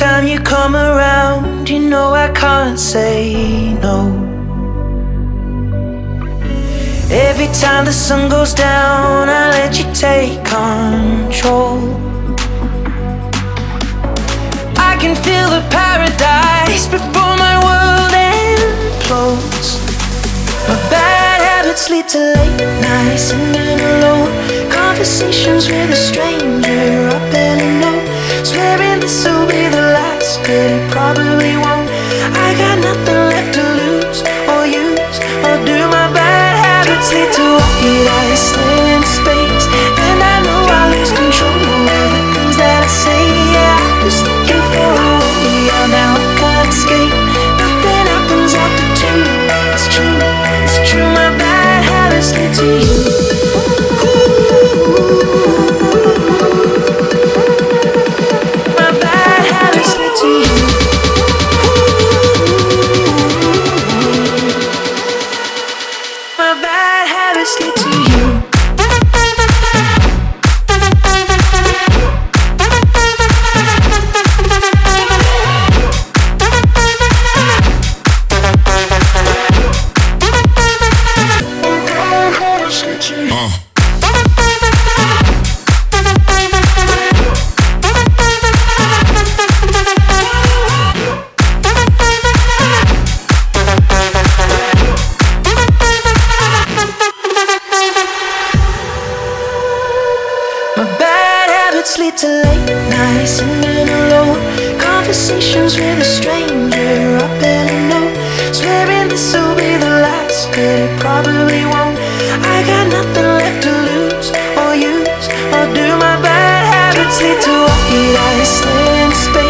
time you come around, you know I can't say no. Every time the sun goes down, I let you take control. I can feel the paradise before my world implodes. My bad habits lead to late nights sitting alone. Conversations with a stranger lead to white habits lead to late nights sitting alone. Conversations with a stranger up in a note. Swearing this will be the last, but it probably won't. I got nothing left to lose or use or do. My bad habits lead to white eyes.